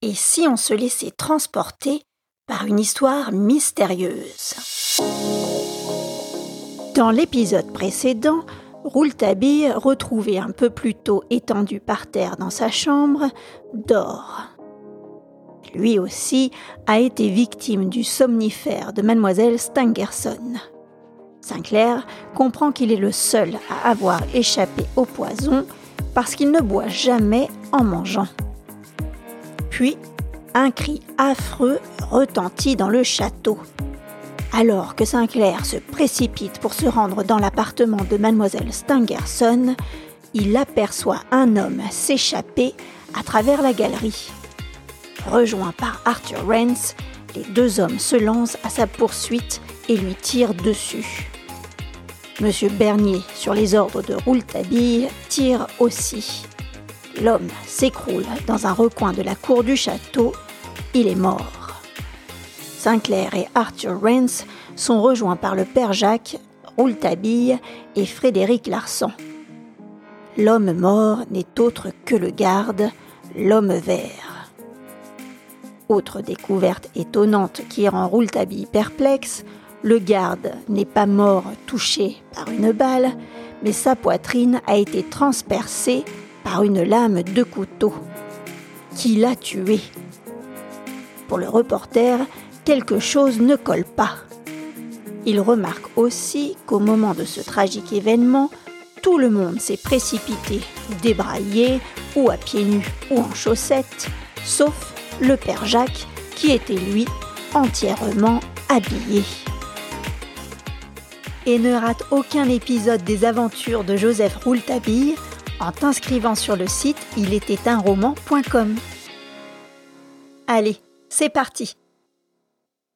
Et si on se laissait transporter par une histoire mystérieuse? Dans l'épisode précédent, Rouletabille, retrouvé un peu plus tôt étendu par terre dans sa chambre, dort. Lui aussi a été victime du somnifère de mademoiselle Stangerson. Sinclair comprend qu'il est le seul à avoir échappé au poison parce qu'il ne boit jamais en mangeant. Puis, un cri affreux retentit dans le château. Alors que Sinclair se précipite pour se rendre dans l'appartement de mademoiselle Stangerson, il aperçoit un homme s'échapper à travers la galerie. Rejoint par Arthur Rance, les deux hommes se lancent à sa poursuite et lui tirent dessus. Monsieur Bernier, sur les ordres de Rouletabille, tire aussi. L'homme s'écroule dans un recoin de la cour du château. Il est mort. Sinclair et Arthur Rance sont rejoints par le père Jacques, Rouletabille et Frédéric Larsan. L'homme mort n'est autre que le garde, l'homme vert. Autre découverte étonnante qui rend Rouletabille perplexe, le garde n'est pas mort touché par une balle, mais sa poitrine a été transpercée une lame de couteau. Qui l'a tué Pour le reporter, quelque chose ne colle pas. Il remarque aussi qu'au moment de ce tragique événement, tout le monde s'est précipité, débraillé, ou à pieds nus ou en chaussettes, sauf le père Jacques qui était lui entièrement habillé et ne rate aucun épisode des aventures de Joseph Rouletabille en t'inscrivant sur le site il était un roman.com. Allez, c'est parti.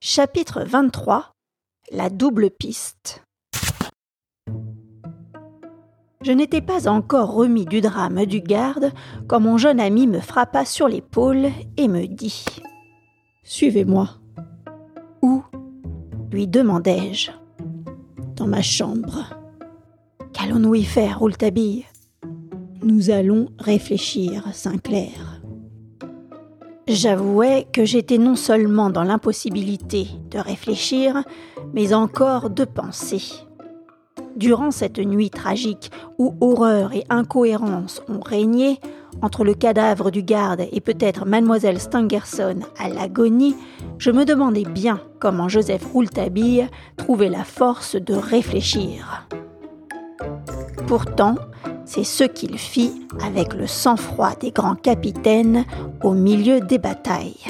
Chapitre 23 La double piste. Je n'étais pas encore remis du drame du garde quand mon jeune ami me frappa sur l'épaule et me dit Suivez-moi. Où? lui demandai-je dans ma chambre. Qu'allons-nous y faire, Rouletabille? Nous allons réfléchir, Sinclair. J'avouais que j'étais non seulement dans l'impossibilité de réfléchir, mais encore de penser. Durant cette nuit tragique où horreur et incohérence ont régné, entre le cadavre du garde et peut-être mademoiselle Stangerson à l'agonie, je me demandais bien comment Joseph Rouletabille trouvait la force de réfléchir. Pourtant, c'est ce qu'il fit avec le sang-froid des grands capitaines au milieu des batailles.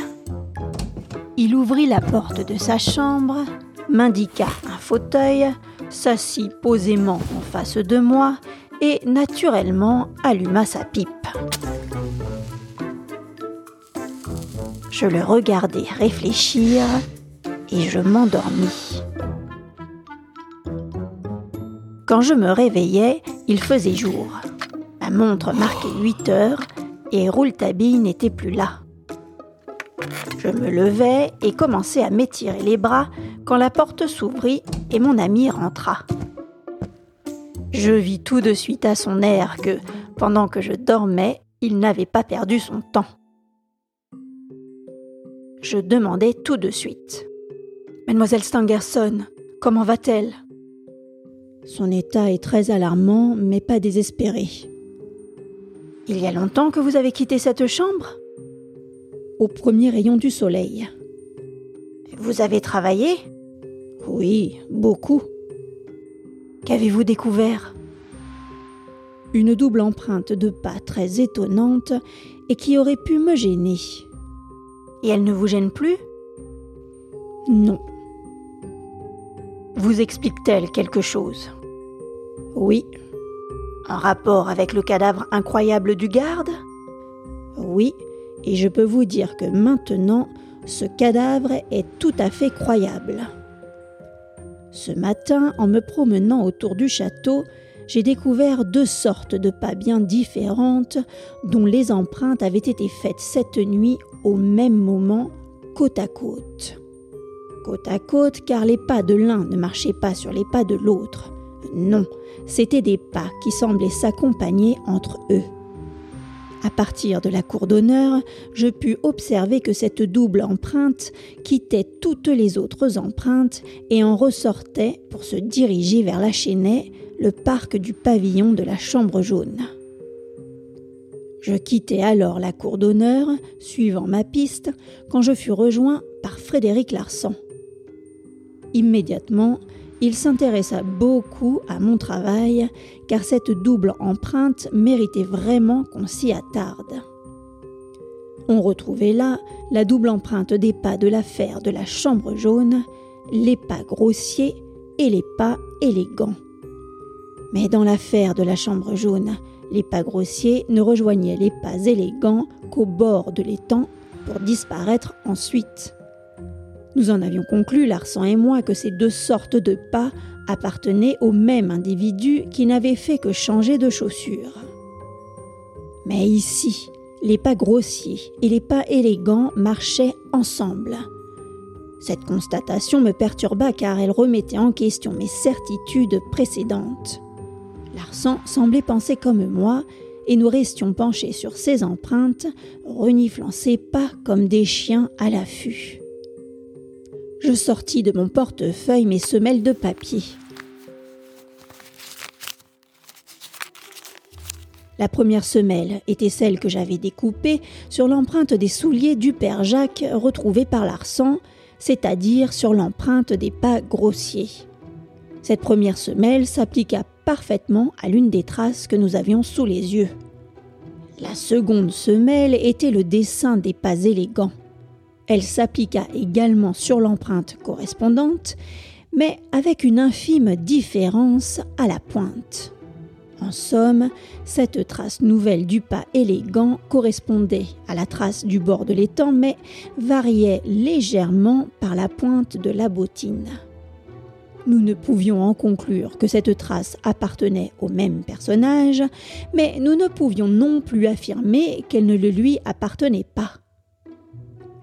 Il ouvrit la porte de sa chambre, m'indiqua un fauteuil, s'assit posément en face de moi et naturellement alluma sa pipe. Je le regardai réfléchir et je m'endormis. Quand je me réveillai, il faisait jour. Ma montre marquait 8 heures et Rouletabille n'était plus là. Je me levai et commençai à m'étirer les bras quand la porte s'ouvrit et mon ami rentra. Je vis tout de suite à son air que, pendant que je dormais, il n'avait pas perdu son temps. Je demandai tout de suite. Mademoiselle Stangerson, comment va-t-elle? Son état est très alarmant, mais pas désespéré. Il y a longtemps que vous avez quitté cette chambre? Au premier rayon du soleil. Vous avez travaillé? Oui, beaucoup. Qu'avez-vous découvert? Une double empreinte de pas très étonnante et qui aurait pu me gêner. Et elle ne vous gêne plus? Non. Vous explique-t-elle quelque chose? Oui. Un rapport avec le cadavre incroyable du garde? Oui, et je peux vous dire que maintenant, ce cadavre est tout à fait croyable. Ce matin, en me promenant autour du château, j'ai découvert deux sortes de pas bien différentes dont les empreintes avaient été faites cette nuit au même moment, côte à côte. Côte à côte car les pas de l'un ne marchaient pas sur les pas de l'autre. Non, c'étaient des pas qui semblaient s'accompagner entre eux. À partir de la cour d'honneur, je pus observer que cette double empreinte quittait toutes les autres empreintes et en ressortait pour se diriger vers la Chênaie, le parc du pavillon de la Chambre jaune. Je quittai alors la cour d'honneur, suivant ma piste, quand je fus rejoint par Frédéric Larsan. Immédiatement, il s'intéressa beaucoup à mon travail, car cette double empreinte méritait vraiment qu'on s'y attarde. On retrouvait là la double empreinte des pas de l'affaire de la chambre jaune, les pas grossiers et les pas élégants. Mais dans l'affaire de la chambre jaune, les pas grossiers ne rejoignaient les pas élégants qu'au bord de l'étang pour disparaître ensuite. Nous en avions conclu, Larsan et moi, que ces deux sortes de pas appartenaient au même individu qui n'avait fait que changer de chaussures. Mais ici, les pas grossiers et les pas élégants marchaient ensemble. Cette constatation me perturba car elle remettait en question mes certitudes précédentes. Larsan semblait penser comme moi, et nous restions penchés sur ses empreintes, reniflant ses pas comme des chiens à l'affût. Je sortis de mon portefeuille mes semelles de papier. La première semelle était celle que j'avais découpée sur l'empreinte des souliers du père Jacques retrouvés par l'Arsan, c'est-à-dire sur l'empreinte des pas grossiers. Cette première semelle s'appliqua parfaitement à l'une des traces que nous avions sous les yeux. La seconde semelle était le dessin des pas élégants. Elle s'appliqua également sur l'empreinte correspondante, mais avec une infime différence à la pointe. En somme, cette trace nouvelle du pas élégant correspondait à la trace du bord de l'étang, mais variait légèrement par la pointe de la bottine. Nous ne pouvions en conclure que cette trace appartenait au même personnage, mais nous ne pouvions non plus affirmer qu'elle ne le lui appartenait pas.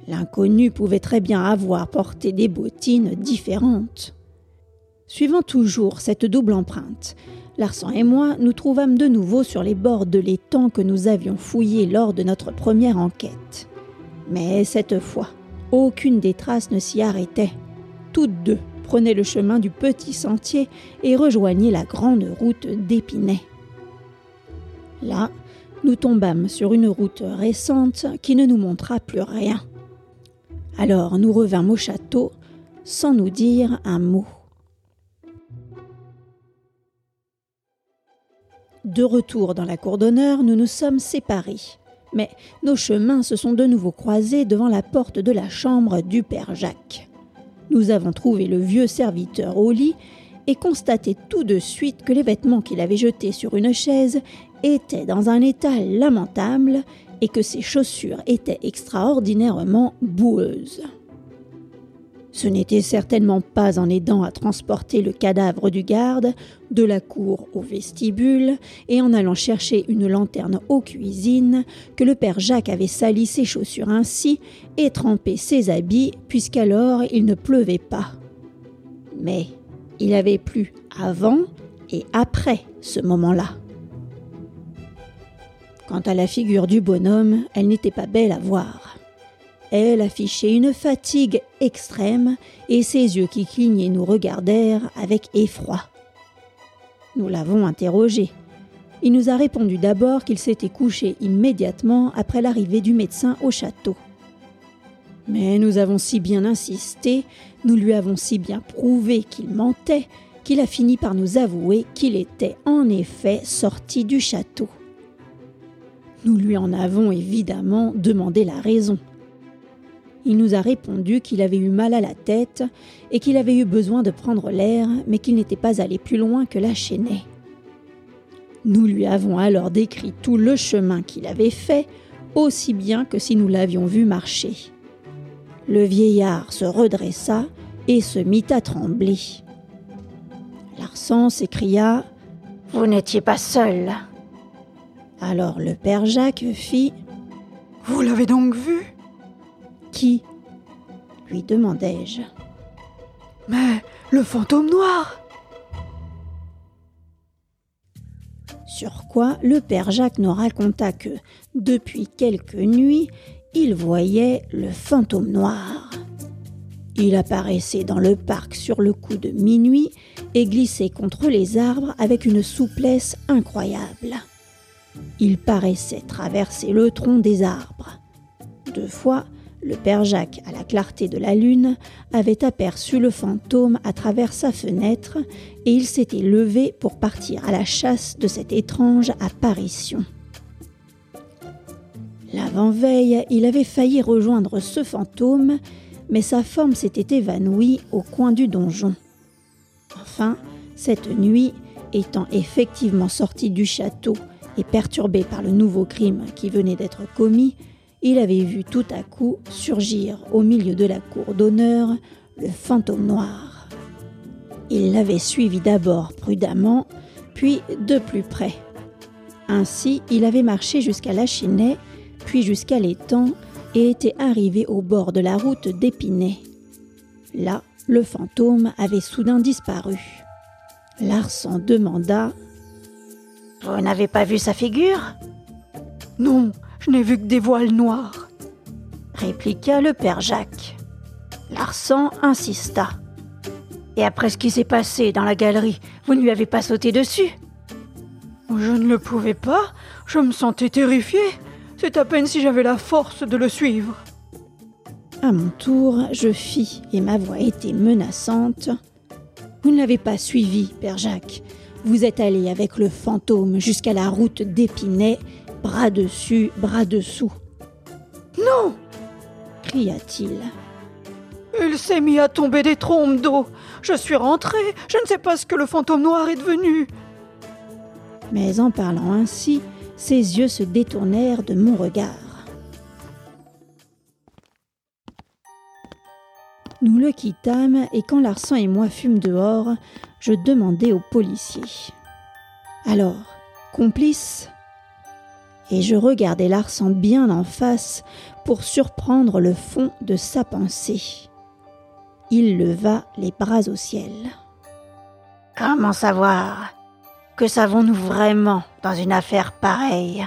L'inconnu pouvait très bien avoir porté des bottines différentes. Suivant toujours cette double empreinte, Larsan et moi nous trouvâmes de nouveau sur les bords de l'étang que nous avions fouillé lors de notre première enquête. Mais cette fois, aucune des traces ne s'y arrêtait. Toutes deux prenaient le chemin du petit sentier et rejoignaient la grande route d'Épinay. Là, nous tombâmes sur une route récente qui ne nous montra plus rien. Alors nous revînmes au château sans nous dire un mot. De retour dans la cour d'honneur, nous nous sommes séparés. Mais nos chemins se sont de nouveau croisés devant la porte de la chambre du père Jacques. Nous avons trouvé le vieux serviteur au lit et constaté tout de suite que les vêtements qu'il avait jetés sur une chaise étaient dans un état lamentable et que ses chaussures étaient extraordinairement boueuses. Ce n'était certainement pas en aidant à transporter le cadavre du garde de la cour au vestibule et en allant chercher une lanterne aux cuisines que le père Jacques avait sali ses chaussures ainsi et trempé ses habits puisqu'alors il ne pleuvait pas. Mais il avait plu avant et après ce moment-là. Quant à la figure du bonhomme, elle n'était pas belle à voir. Elle affichait une fatigue extrême et ses yeux qui clignaient nous regardèrent avec effroi. Nous l'avons interrogé. Il nous a répondu d'abord qu'il s'était couché immédiatement après l'arrivée du médecin au château. Mais nous avons si bien insisté, nous lui avons si bien prouvé qu'il mentait, qu'il a fini par nous avouer qu'il était en effet sorti du château. Nous lui en avons évidemment demandé la raison. Il nous a répondu qu'il avait eu mal à la tête et qu'il avait eu besoin de prendre l'air, mais qu'il n'était pas allé plus loin que la Chênaie. Nous lui avons alors décrit tout le chemin qu'il avait fait, aussi bien que si nous l'avions vu marcher. Le vieillard se redressa et se mit à trembler. Larsan s'écria Vous n'étiez pas seul. Alors le père Jacques fit Vous l'avez donc vu? Qui? lui demandai-je. Mais le fantôme noir Sur quoi le père Jacques nous raconta que, depuis quelques nuits, il voyait le fantôme noir. Il apparaissait dans le parc sur le coup de minuit et glissait contre les arbres avec une souplesse incroyable. Il paraissait traverser le tronc des arbres. Deux fois, le père Jacques, à la clarté de la lune, avait aperçu le fantôme à travers sa fenêtre et il s'était levé pour partir à la chasse de cette étrange apparition. L'avant-veille, il avait failli rejoindre ce fantôme mais sa forme s'était évanouie au coin du donjon. Enfin, cette nuit, étant effectivement sorti du château et perturbé par le nouveau crime qui venait d'être commis, il avait vu tout à coup surgir au milieu de la cour d'honneur le fantôme noir. Il l'avait suivi d'abord prudemment, puis de plus près. Ainsi, il avait marché jusqu'à la Chinet, puis jusqu'à l'étang, et était arrivé au bord de la route d'Épinay. Là, le fantôme avait soudain disparu. Larsan demanda Vous n'avez pas vu sa figure Non, je n'ai vu que des voiles noirs, répliqua le père Jacques. Larsan insista. Et après ce qui s'est passé dans la galerie, vous ne lui avez pas sauté dessus Je ne le pouvais pas, je me sentais terrifié. C'est à peine si j'avais la force de le suivre. À mon tour, je fis, et ma voix était menaçante. Vous ne l'avez pas suivi, Père Jacques. Vous êtes allé avec le fantôme jusqu'à la route d'Épinay, bras dessus, bras dessous. Non cria-t-il. Il s'est mis à tomber des trompes d'eau. Je suis rentré. Je ne sais pas ce que le fantôme noir est devenu. Mais en parlant ainsi, ses yeux se détournèrent de mon regard. Nous le quittâmes et quand Larsan et moi fûmes dehors, je demandai au policier. Alors, complice Et je regardai Larsan bien en face pour surprendre le fond de sa pensée. Il leva les bras au ciel. Comment savoir que savons-nous vraiment dans une affaire pareille?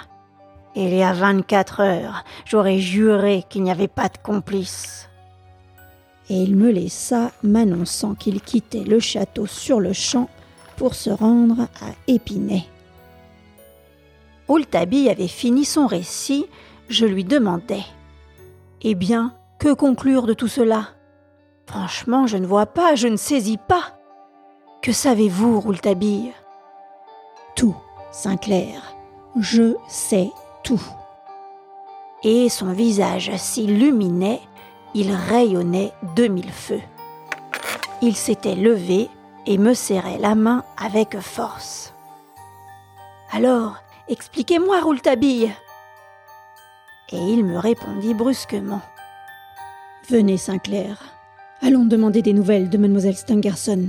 Il y a 24 heures, j'aurais juré qu'il n'y avait pas de complice. Et il me laissa, m'annonçant qu'il quittait le château sur le champ pour se rendre à Épinay. Rouletabille avait fini son récit, je lui demandai. Eh bien, que conclure de tout cela? Franchement, je ne vois pas, je ne saisis pas. Que savez-vous, Rouletabille? Tout, Sinclair. Je sais tout. Et son visage s'illuminait, il rayonnait de mille feux. Il s'était levé et me serrait la main avec force. Alors, expliquez-moi, Rouletabille. Et il me répondit brusquement. Venez, Sinclair. Allons demander des nouvelles de mademoiselle Stangerson.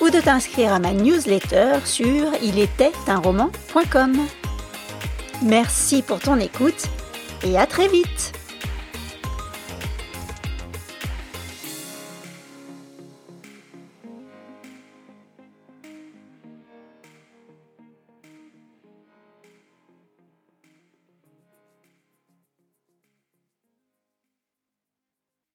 ou de t'inscrire à ma newsletter sur ilétaitunroman.com. Merci pour ton écoute et à très vite